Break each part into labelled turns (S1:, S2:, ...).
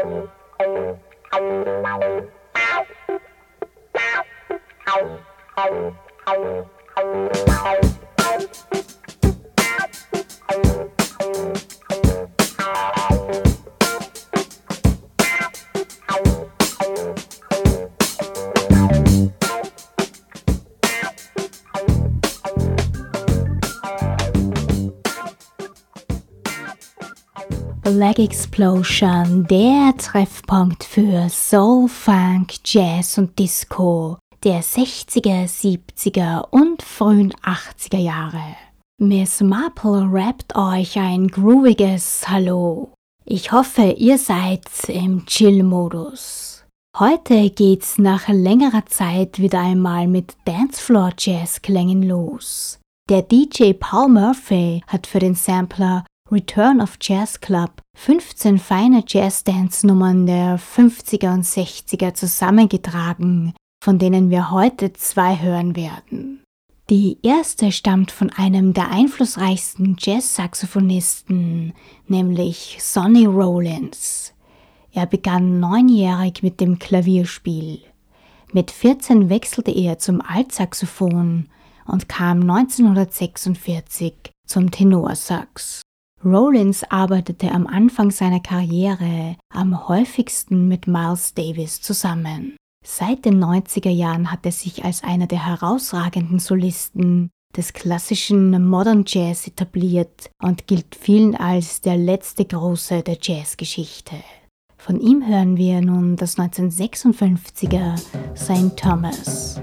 S1: Thank you. Black Explosion, der Treffpunkt für Soul, Funk, Jazz und Disco der 60er, 70er und frühen 80er Jahre. Miss Marple rappt euch ein grooviges Hallo. Ich hoffe, ihr seid im Chill-Modus. Heute geht's nach längerer Zeit wieder einmal mit Dancefloor-Jazz-Klängen los. Der DJ Paul Murphy hat für den Sampler Return of Jazz Club 15 feine Jazz-Dance-Nummern der 50er und 60er zusammengetragen, von denen wir heute zwei hören werden. Die erste stammt von einem der einflussreichsten Jazz-Saxophonisten, nämlich Sonny Rollins. Er begann neunjährig mit dem Klavierspiel. Mit 14 wechselte er zum Altsaxophon und kam 1946 zum Tenorsax. Rollins arbeitete am Anfang seiner Karriere am häufigsten mit Miles Davis zusammen. Seit den 90er Jahren hat er sich als einer der herausragenden Solisten des klassischen Modern Jazz etabliert und gilt vielen als der letzte Große der Jazzgeschichte. Von ihm hören wir nun das 1956er St. Thomas.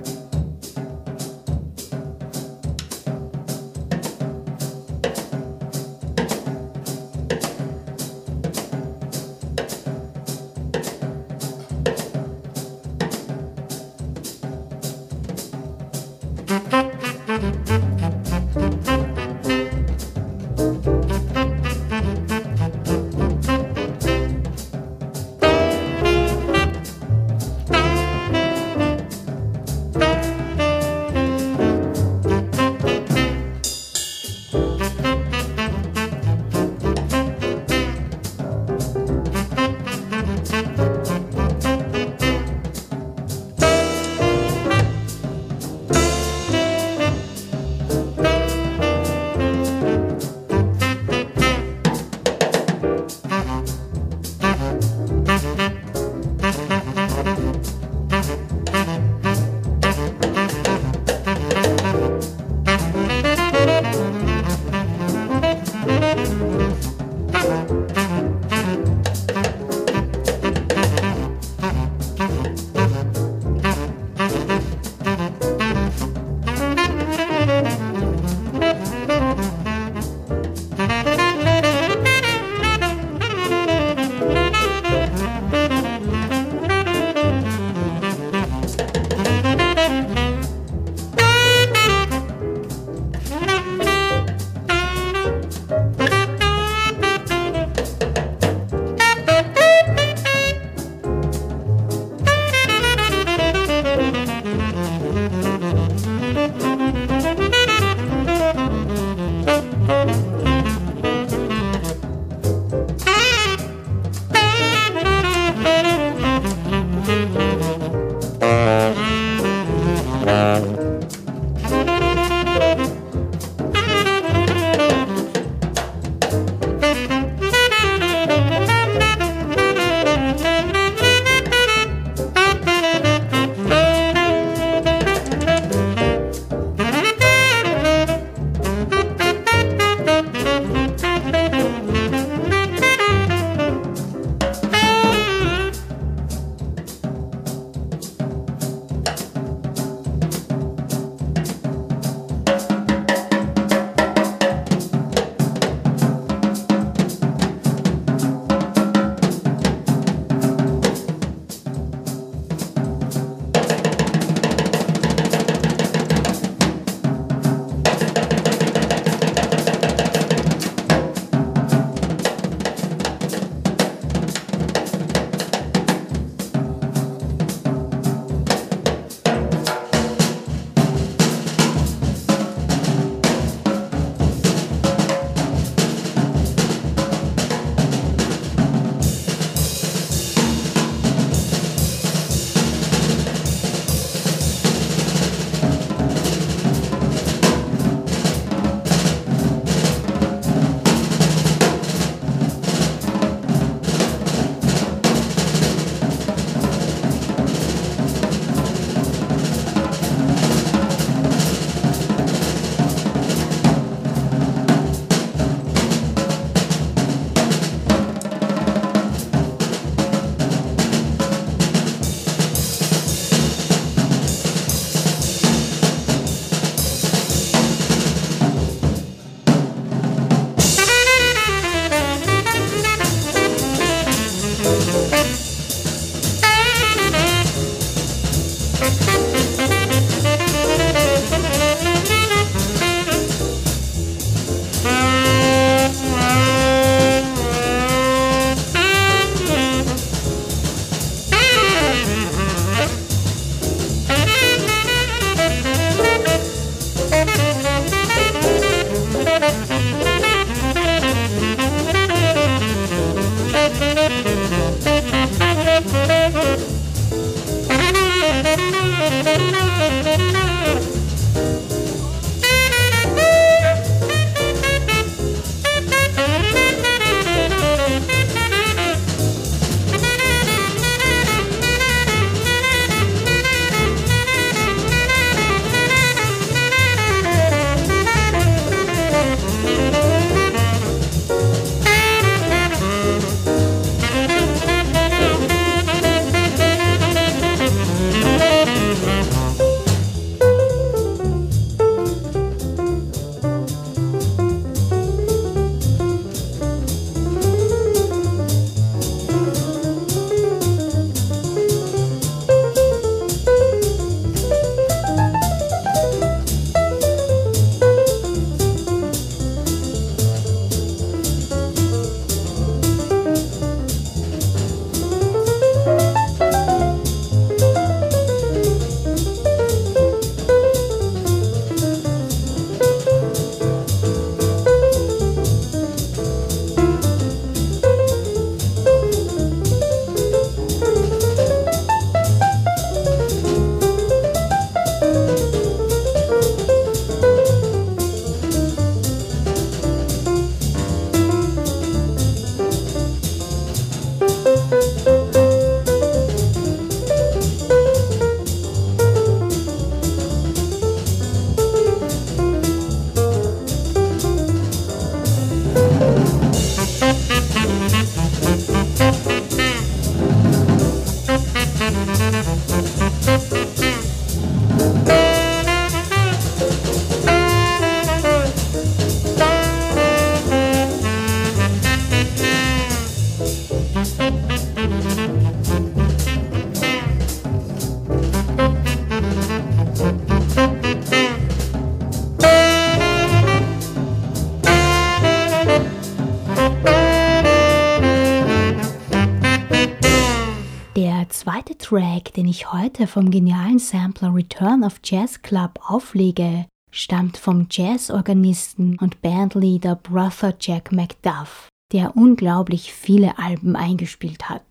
S1: Track, den ich heute vom genialen Sampler Return of Jazz Club auflege, stammt vom Jazzorganisten und Bandleader Brother Jack McDuff, der unglaublich viele Alben eingespielt hat.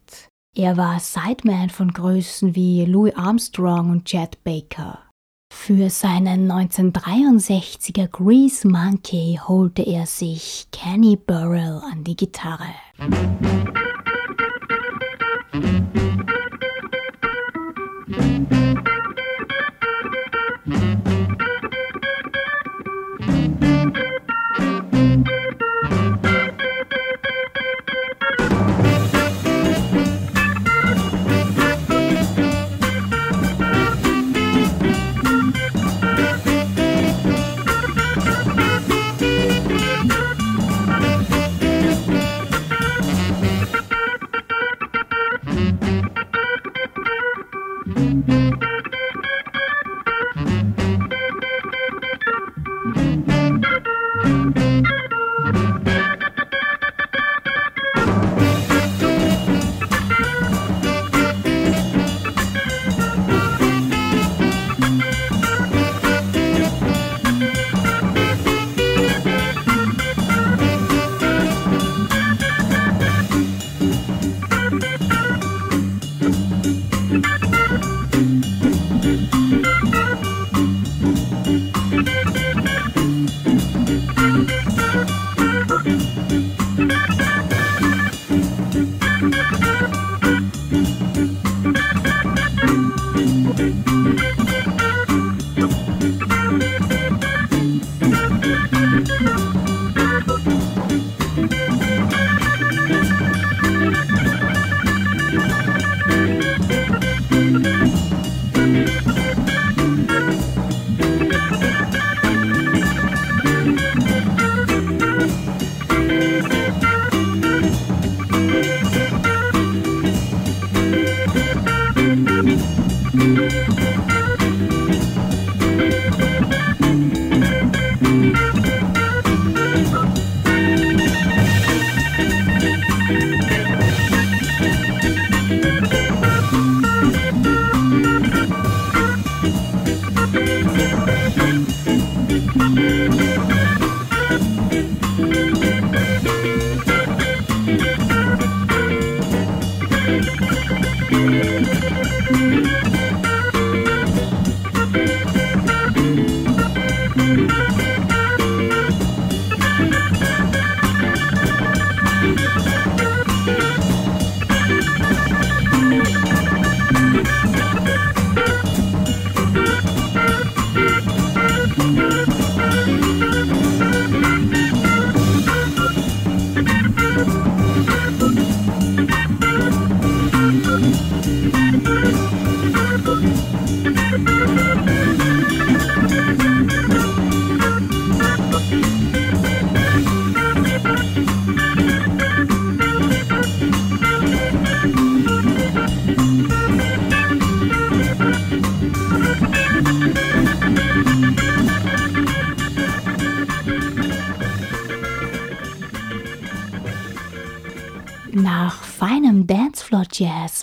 S1: Er war Sideman von Größen wie Louis Armstrong und Chet Baker. Für seinen 1963er Grease Monkey holte er sich Kenny Burrell an die Gitarre.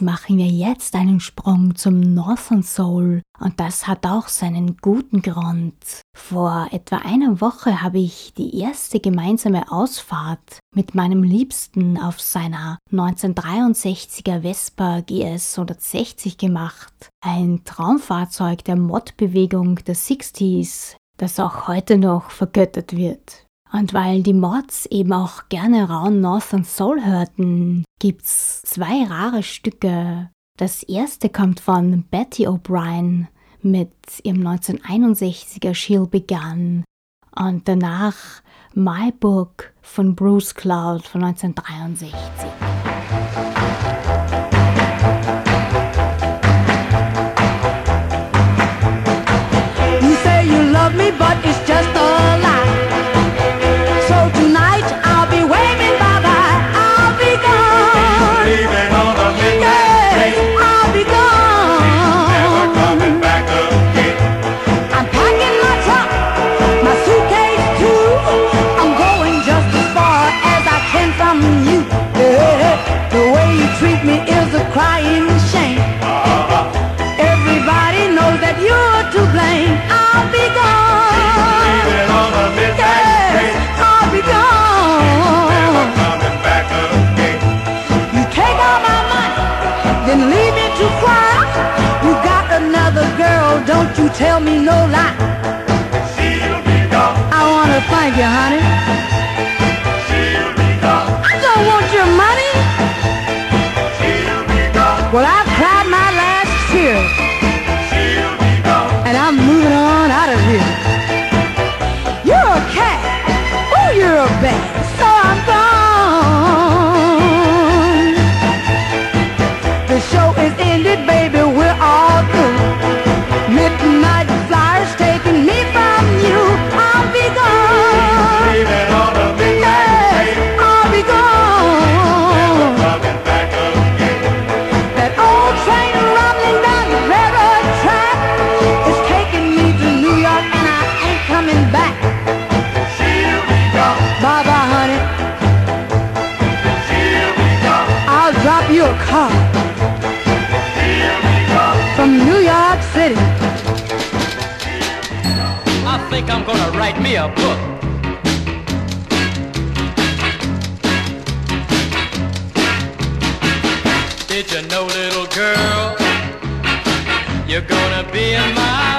S1: Machen wir jetzt einen Sprung zum Northern Soul und das hat auch seinen guten Grund. Vor etwa einer Woche habe ich die erste gemeinsame Ausfahrt mit meinem Liebsten auf seiner 1963er Vespa GS 160 gemacht. Ein Traumfahrzeug der Mod-Bewegung der 60s, das auch heute noch vergöttert wird. Und weil die Mods eben auch gerne rauen Northern Soul hörten, gibt's zwei rare Stücke. Das erste kommt von Betty O'Brien mit ihrem 1961er She'll Begun und danach My Book von Bruce Cloud von 1963.
S2: tell me no lie. I wanna thank you, honey. a
S3: book. Did you know, little girl, you're gonna be in my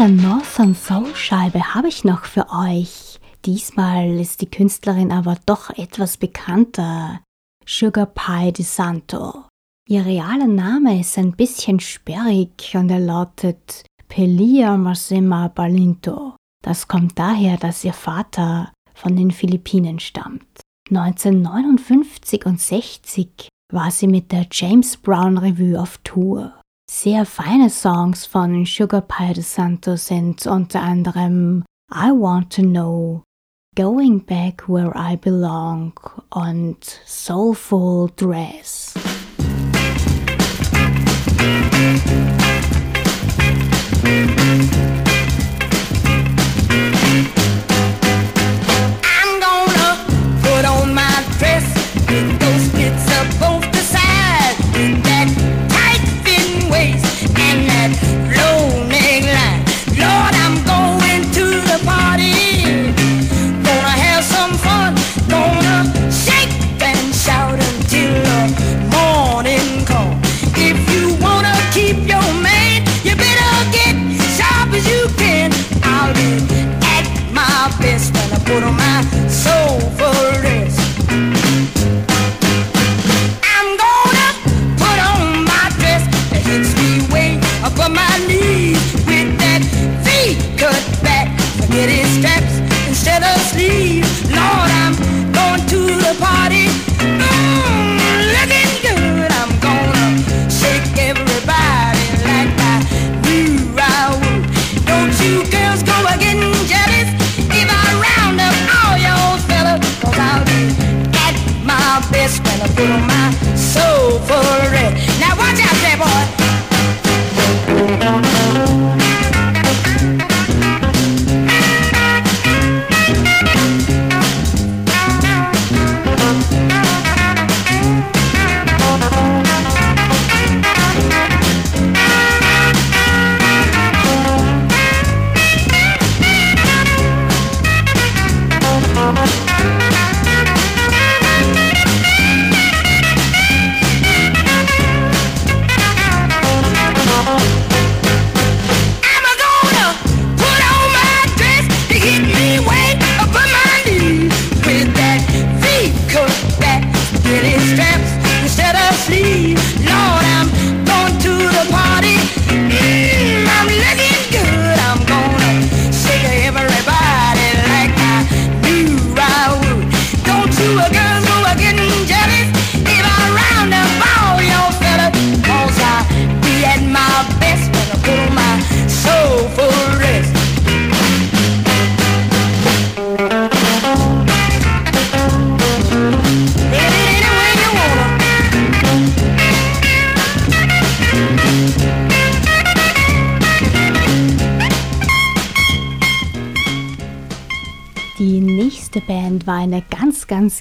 S1: zweite Northern Soul-Scheibe habe ich noch für euch. Diesmal ist die Künstlerin aber doch etwas bekannter. Sugar Pie de Santo. Ihr realer Name ist ein bisschen sperrig und er lautet Pelia Masema Balinto. Das kommt daher, dass ihr Vater von den Philippinen stammt. 1959 und 60 war sie mit der James Brown Revue auf Tour sehr feine Songs von Sugar Pie de Santos sind unter anderem I Want to Know, Going Back Where I Belong und Soulful Dress.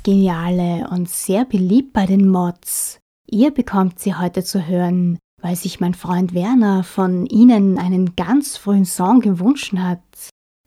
S1: Geniale und sehr beliebt bei den Mods. Ihr bekommt sie heute zu hören, weil sich mein Freund Werner von ihnen einen ganz frühen Song gewünscht hat.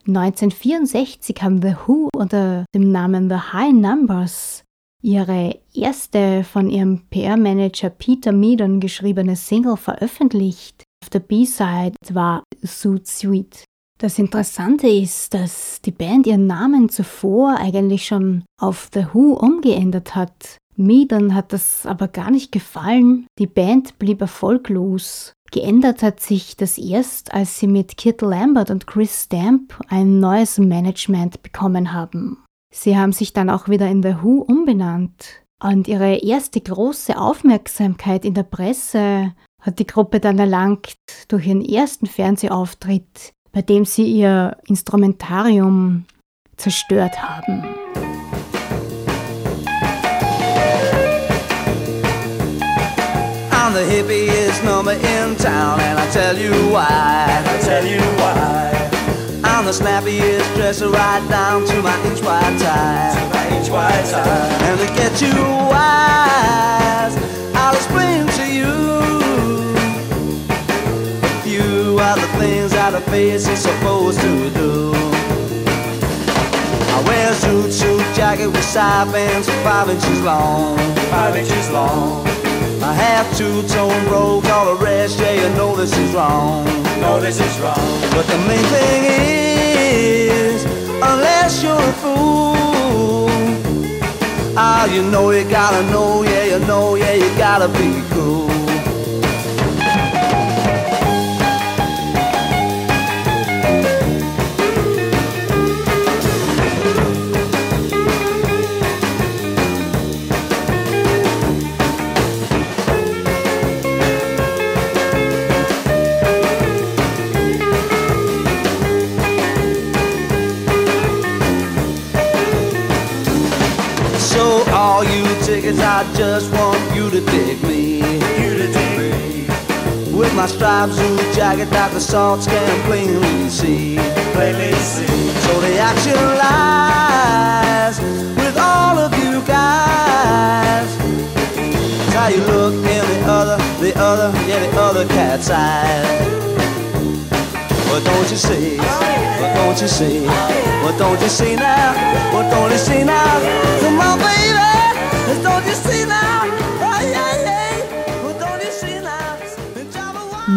S1: 1964 haben The Who unter dem Namen The High Numbers ihre erste von ihrem PR-Manager Peter Meadon geschriebene Single veröffentlicht. Auf der B-Side war Suit Sweet. Das Interessante ist, dass die Band ihren Namen zuvor eigentlich schon auf The Who umgeändert hat. Meadon hat das aber gar nicht gefallen. Die Band blieb erfolglos. Geändert hat sich das erst, als sie mit Kit Lambert und Chris Stamp ein neues Management bekommen haben. Sie haben sich dann auch wieder in The Who umbenannt. Und ihre erste große Aufmerksamkeit in der Presse hat die Gruppe dann erlangt durch ihren ersten Fernsehauftritt, bei dem sie ihr Instrumentarium zerstört haben.
S4: I'm the hippiest number in town, and I tell you why. I tell you why. I'm the snappiest dresser right down to my inch wide tie. To my inch wide tie. And to get you wise, I'll explain to you. Are the things that a face is supposed to do. I wear a suit, suit jacket with side bands five inches long. Five inches long. I have two-tone robe, all the rest, yeah, you know this is wrong. No, this is wrong. But the main thing is, unless you're a fool, ah, you know you gotta know, yeah, you know, yeah, you gotta be cool. I just want you to dig me. You to dig me. With my striped suit jacket that the salts can plainly see. Plainly see. So the action lies with all of you guys. It's how you look in the other, the other, yeah, the other cat's eyes. What don't you see? What don't you see? What don't you see now? What don't you see now? Come on, baby.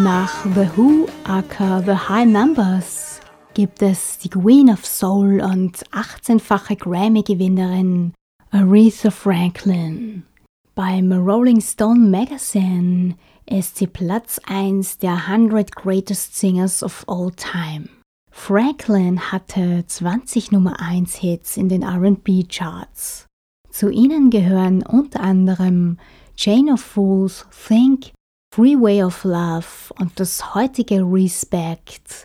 S1: Nach The Who aka The High Numbers gibt es die Queen of Soul und 18-fache Grammy-Gewinnerin Aretha Franklin. Beim Rolling Stone Magazine ist sie Platz 1 der 100 Greatest Singers of All Time. Franklin hatte 20 Nummer 1 Hits in den RB Charts. Zu ihnen gehören unter anderem Chain of Fools, Think, Freeway of Love und das heutige Respect.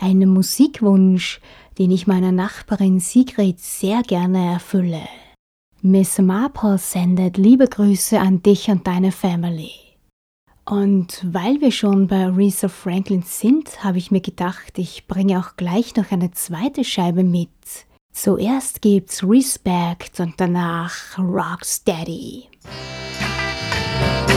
S1: Ein Musikwunsch, den ich meiner Nachbarin Sigrid sehr gerne erfülle. Miss Marple sendet liebe Grüße an dich und deine Family. Und weil wir schon bei Aretha Franklin sind, habe ich mir gedacht, ich bringe auch gleich noch eine zweite Scheibe mit. Zuerst gibt's Respect und danach Rocksteady.
S5: What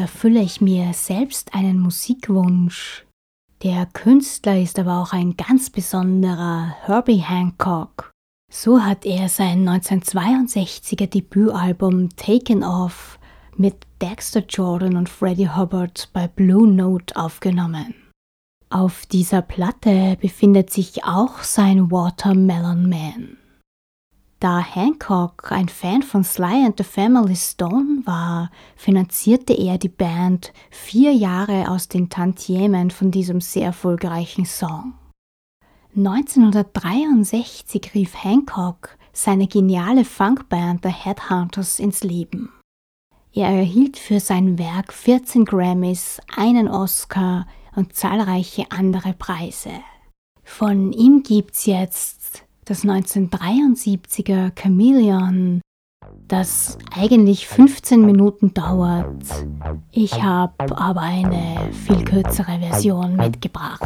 S1: erfülle ich mir selbst einen Musikwunsch. Der Künstler ist aber auch ein ganz besonderer Herbie Hancock. So hat er sein 1962er Debütalbum Taken Off mit Dexter Jordan und Freddie Hubbard bei Blue Note aufgenommen. Auf dieser Platte befindet sich auch sein Watermelon Man. Da Hancock ein Fan von Sly and the Family Stone war, finanzierte er die Band vier Jahre aus den Tantiemen von diesem sehr erfolgreichen Song. 1963 rief Hancock seine geniale Funkband The Headhunters ins Leben. Er erhielt für sein Werk 14 Grammys, einen Oscar und zahlreiche andere Preise. Von ihm gibt's jetzt das 1973er Chameleon, das eigentlich 15 Minuten dauert. Ich habe aber eine viel kürzere Version mitgebracht.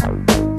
S1: Bye.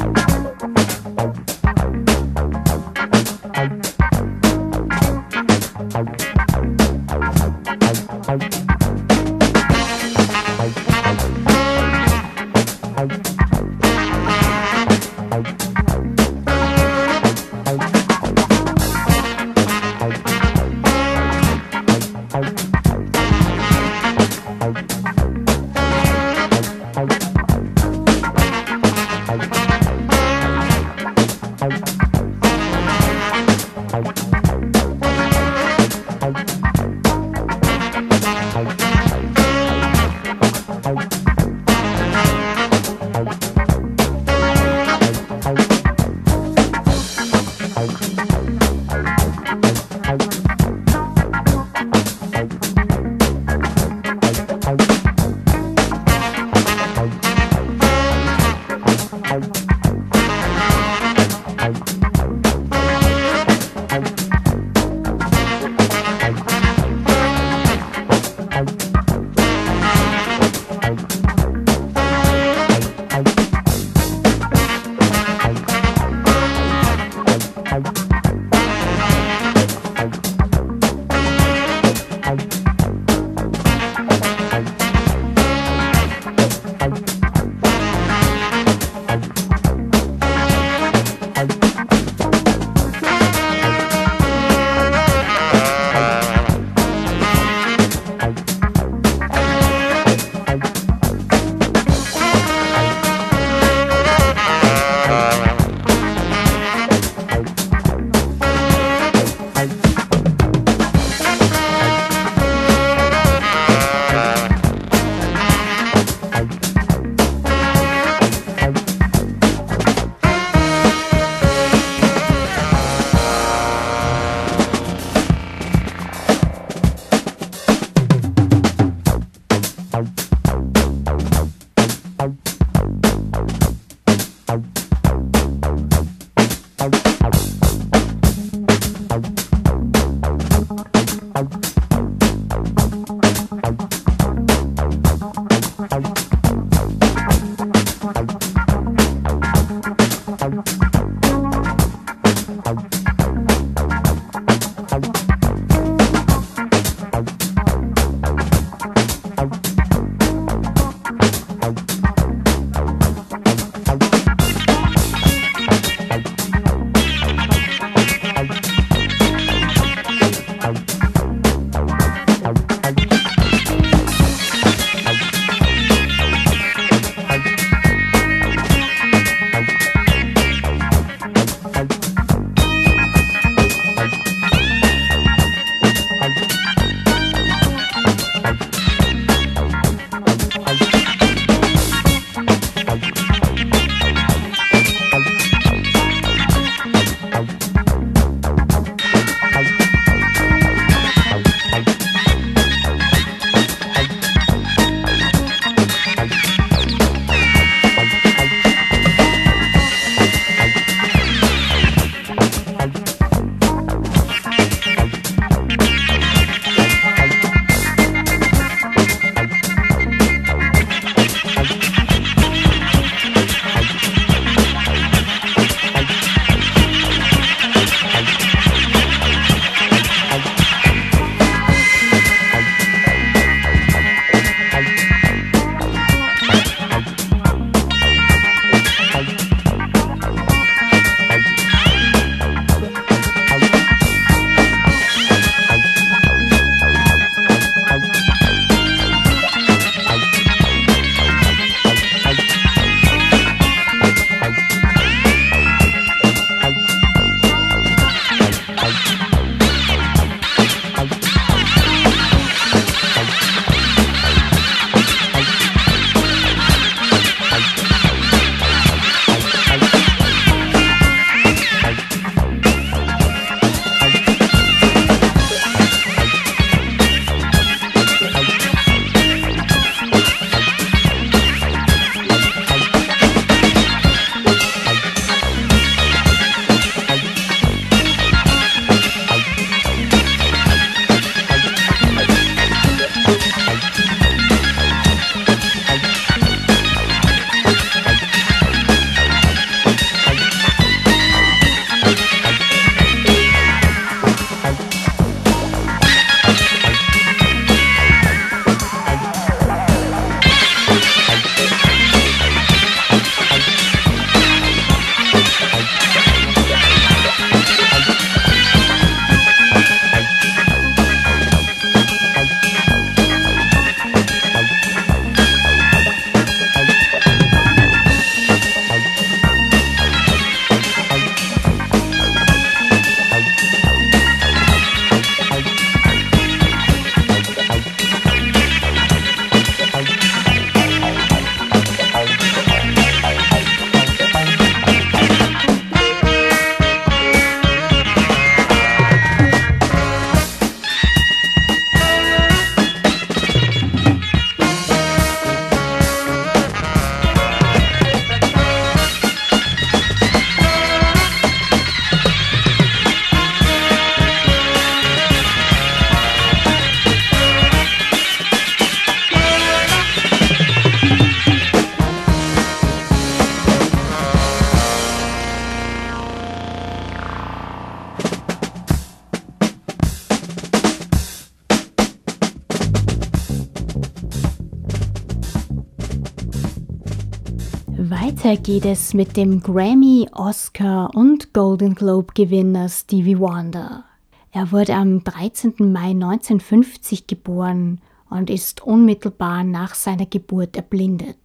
S1: Geht es mit dem Grammy, Oscar und Golden Globe Gewinner Stevie Wonder. Er wurde am 13. Mai 1950 geboren und ist unmittelbar nach seiner Geburt erblindet.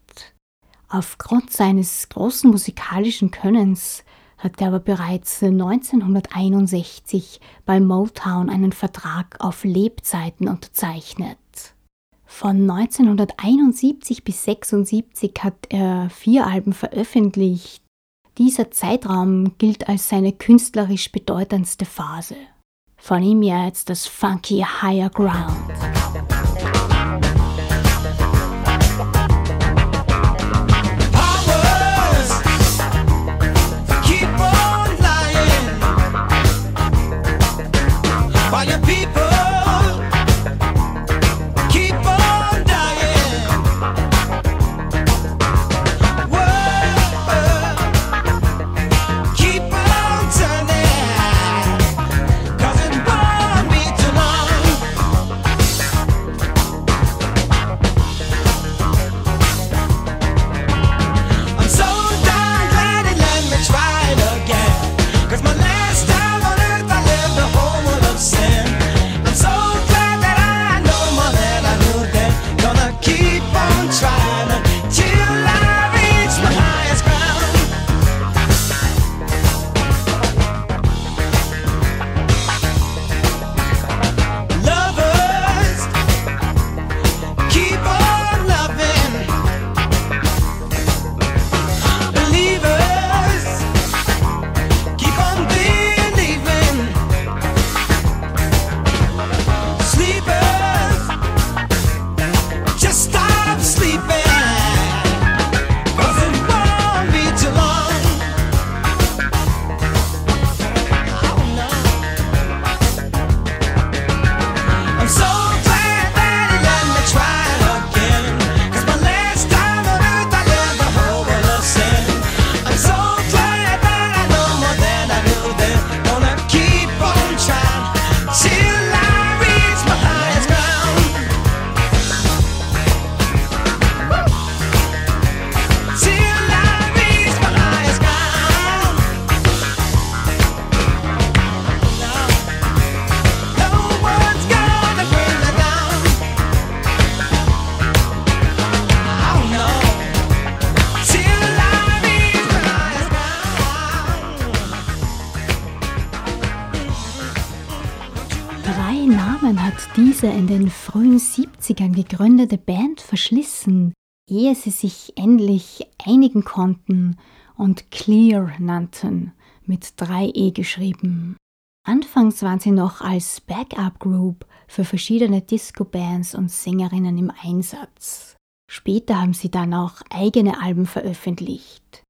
S1: Aufgrund seines großen musikalischen Könnens hat er aber bereits 1961 bei Motown einen Vertrag auf Lebzeiten unterzeichnet. Von 1971 bis 1976 hat er vier Alben veröffentlicht. Dieser Zeitraum gilt als seine künstlerisch bedeutendste Phase. Von ihm jetzt das funky Higher Ground. Diese in den frühen 70ern gegründete Band verschlissen, ehe sie sich endlich einigen konnten und Clear nannten, mit 3e geschrieben. Anfangs waren sie noch als Backup-Group für verschiedene Disco-Bands und Sängerinnen im Einsatz. Später haben sie dann auch eigene Alben veröffentlicht.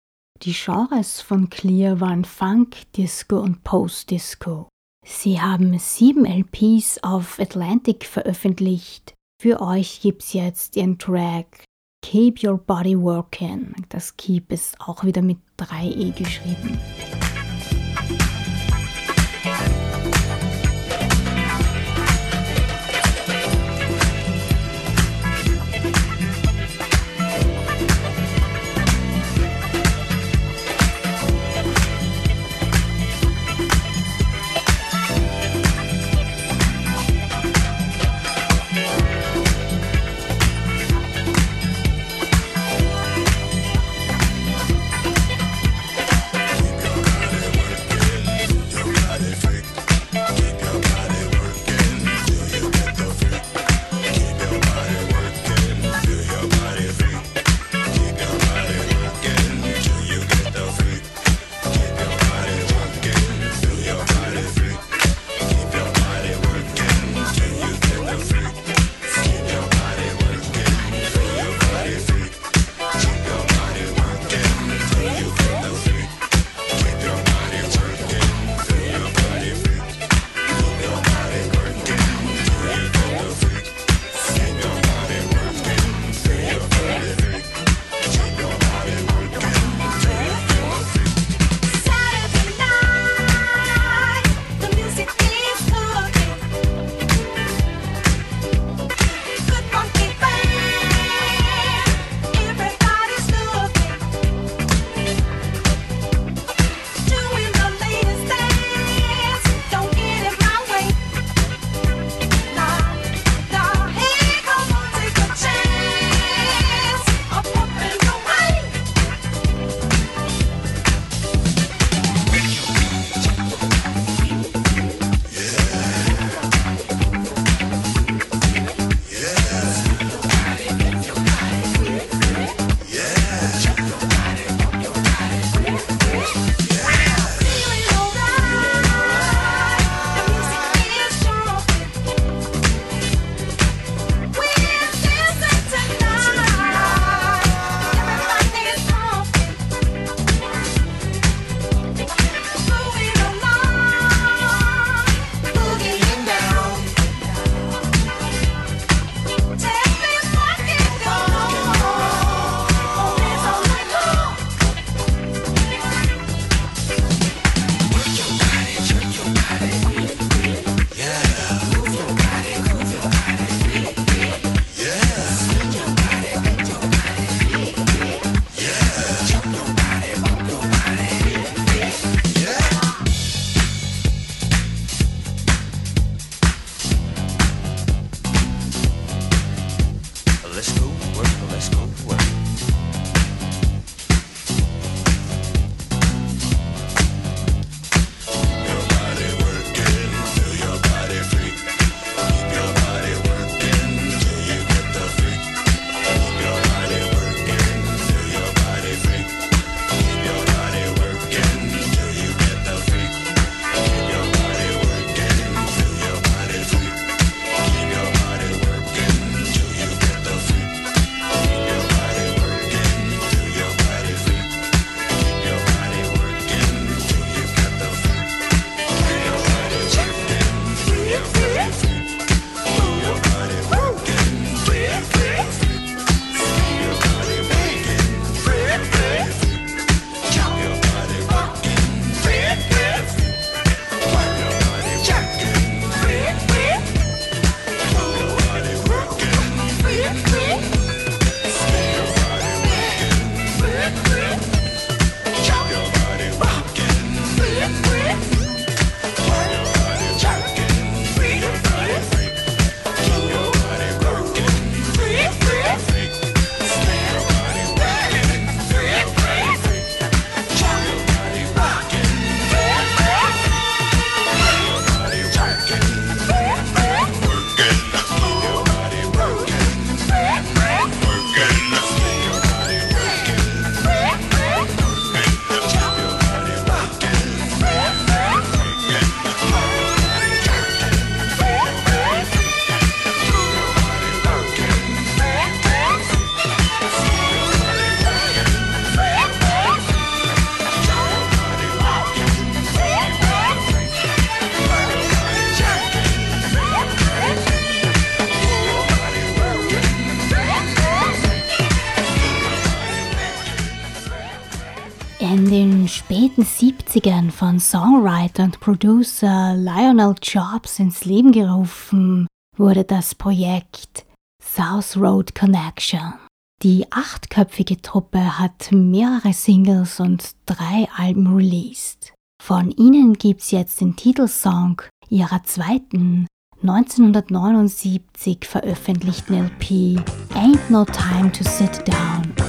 S1: Die Genres von Clear waren Funk, Disco und Post-Disco. Sie haben sieben LPs auf Atlantic veröffentlicht. Für euch gibt's jetzt ihren Track Keep Your Body Working. Das Keep ist auch wieder mit 3e geschrieben. In den späten 70ern von Songwriter und Producer Lionel Jobs ins Leben gerufen, wurde das Projekt South Road Connection. Die achtköpfige Truppe hat mehrere Singles und drei Alben released. Von ihnen gibt's jetzt den Titelsong ihrer zweiten 1979 veröffentlichten LP Ain't No Time to Sit Down.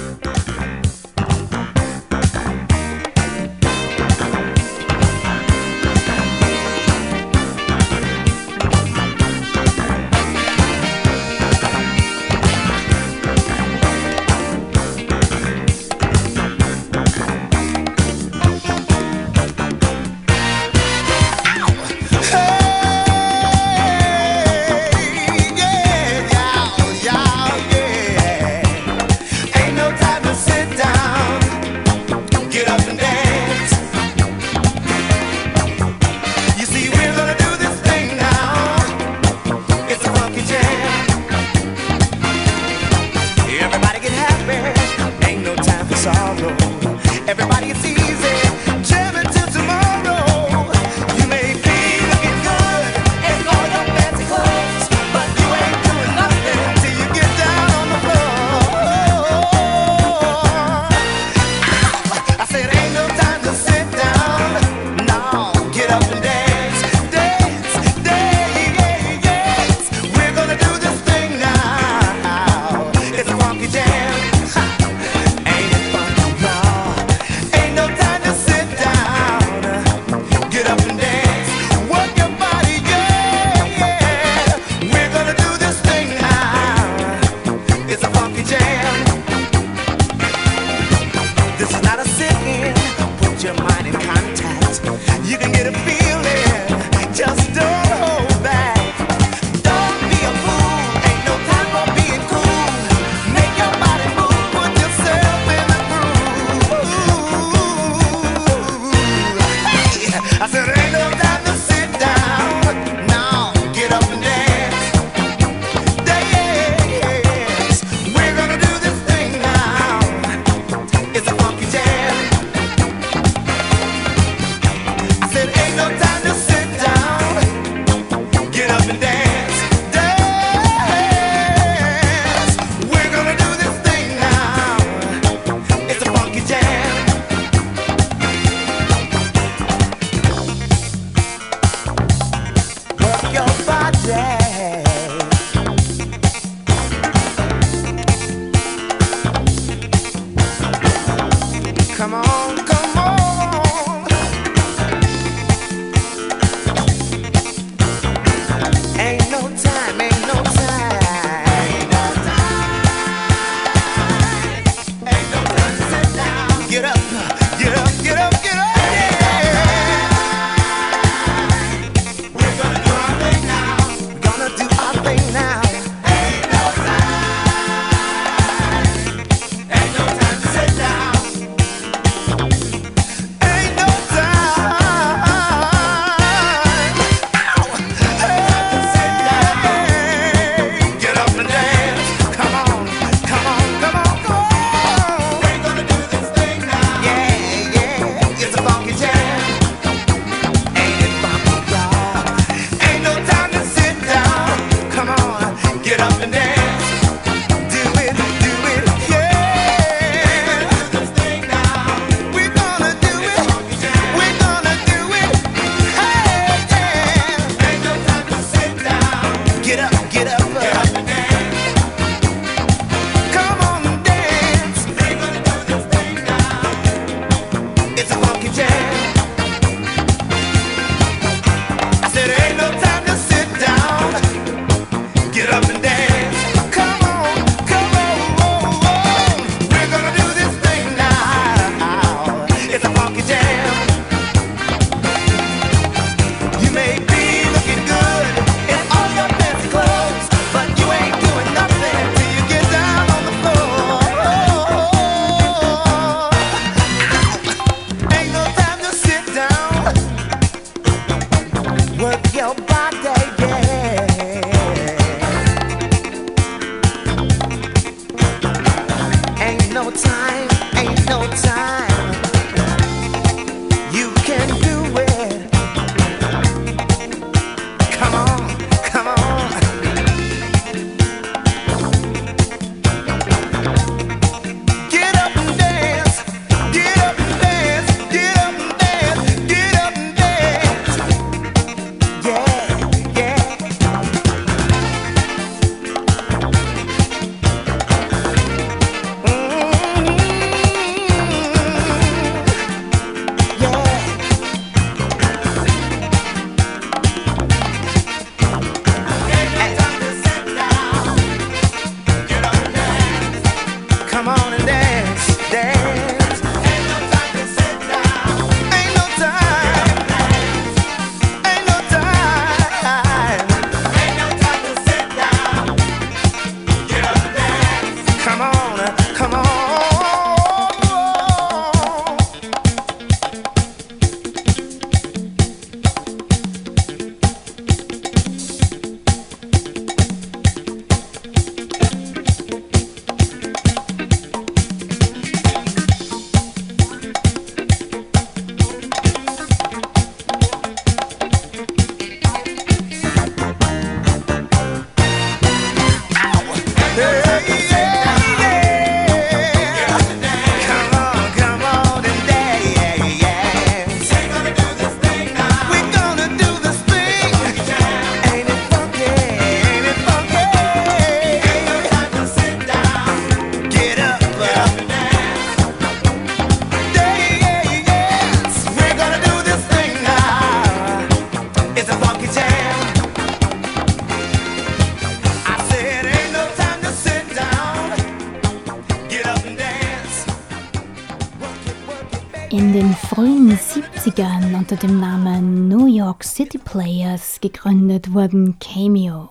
S1: Multiplayers gegründet wurden Cameo.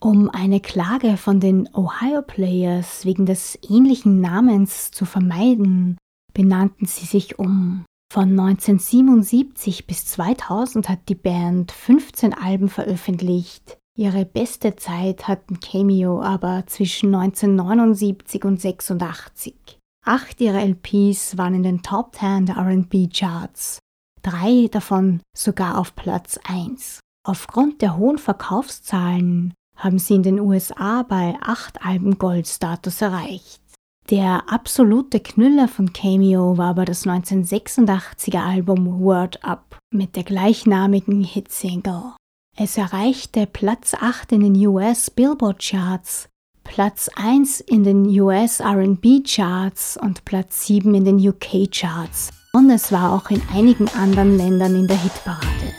S1: Um eine Klage von den Ohio Players wegen des ähnlichen Namens zu vermeiden, benannten sie sich um. Von 1977 bis 2000 hat die Band 15 Alben veröffentlicht. Ihre beste Zeit hatten Cameo aber zwischen 1979 und 86. Acht ihrer LPs waren in den Top 10 der RB-Charts drei davon sogar auf Platz 1. Aufgrund der hohen Verkaufszahlen haben sie in den USA bei acht Alben Goldstatus erreicht. Der absolute Knüller von Cameo war aber das 1986er Album Word Up mit der gleichnamigen Hitsingle. Es erreichte Platz 8 in den US Billboard Charts,
S6: Platz 1 in den US RB Charts und Platz 7 in den UK Charts. Und es war auch in einigen anderen Ländern in der Hitparade.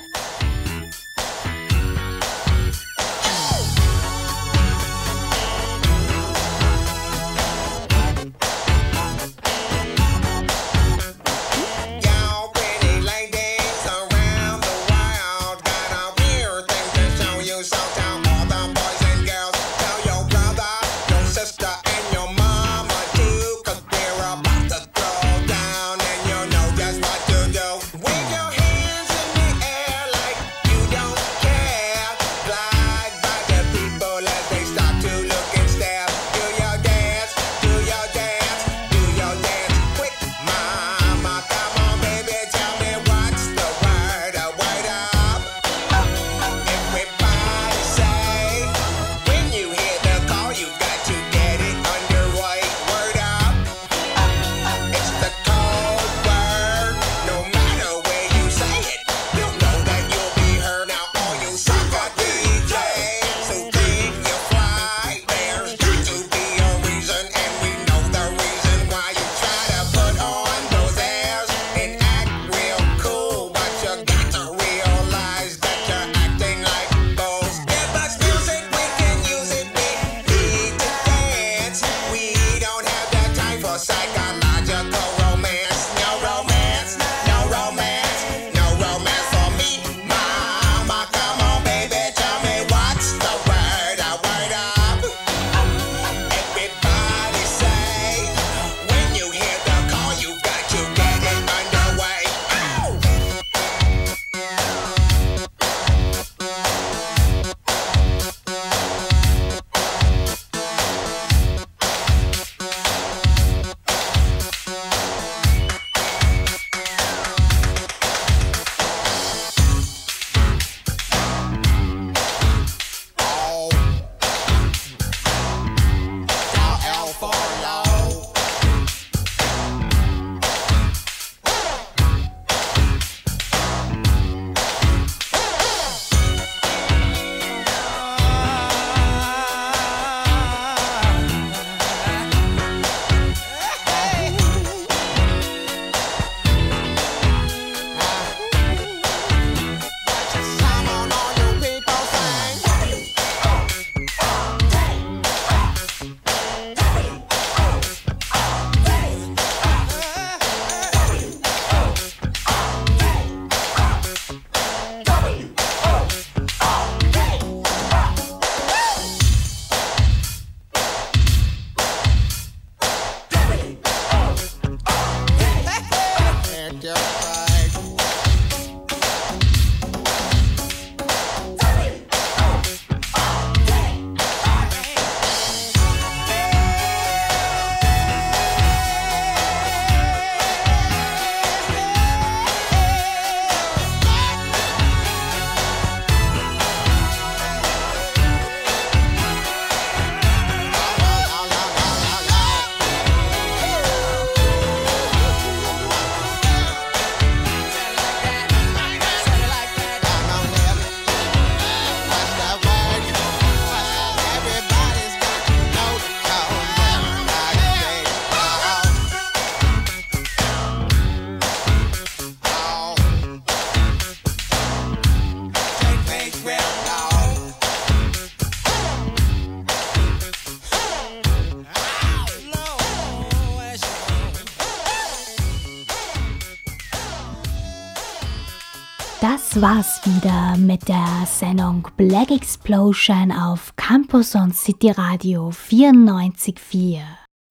S6: das war's wieder mit der Sendung Black Explosion auf Campus und City Radio 94.4.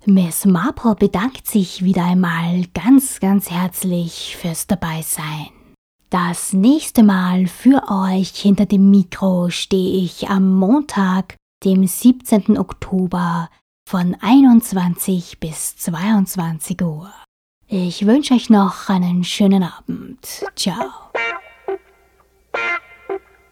S6: Miss Marple bedankt sich wieder einmal ganz, ganz herzlich fürs Dabeisein. Das nächste Mal für euch hinter dem Mikro stehe ich am Montag, dem 17. Oktober von 21 bis 22 Uhr. Ich wünsche euch noch einen schönen Abend. Ciao.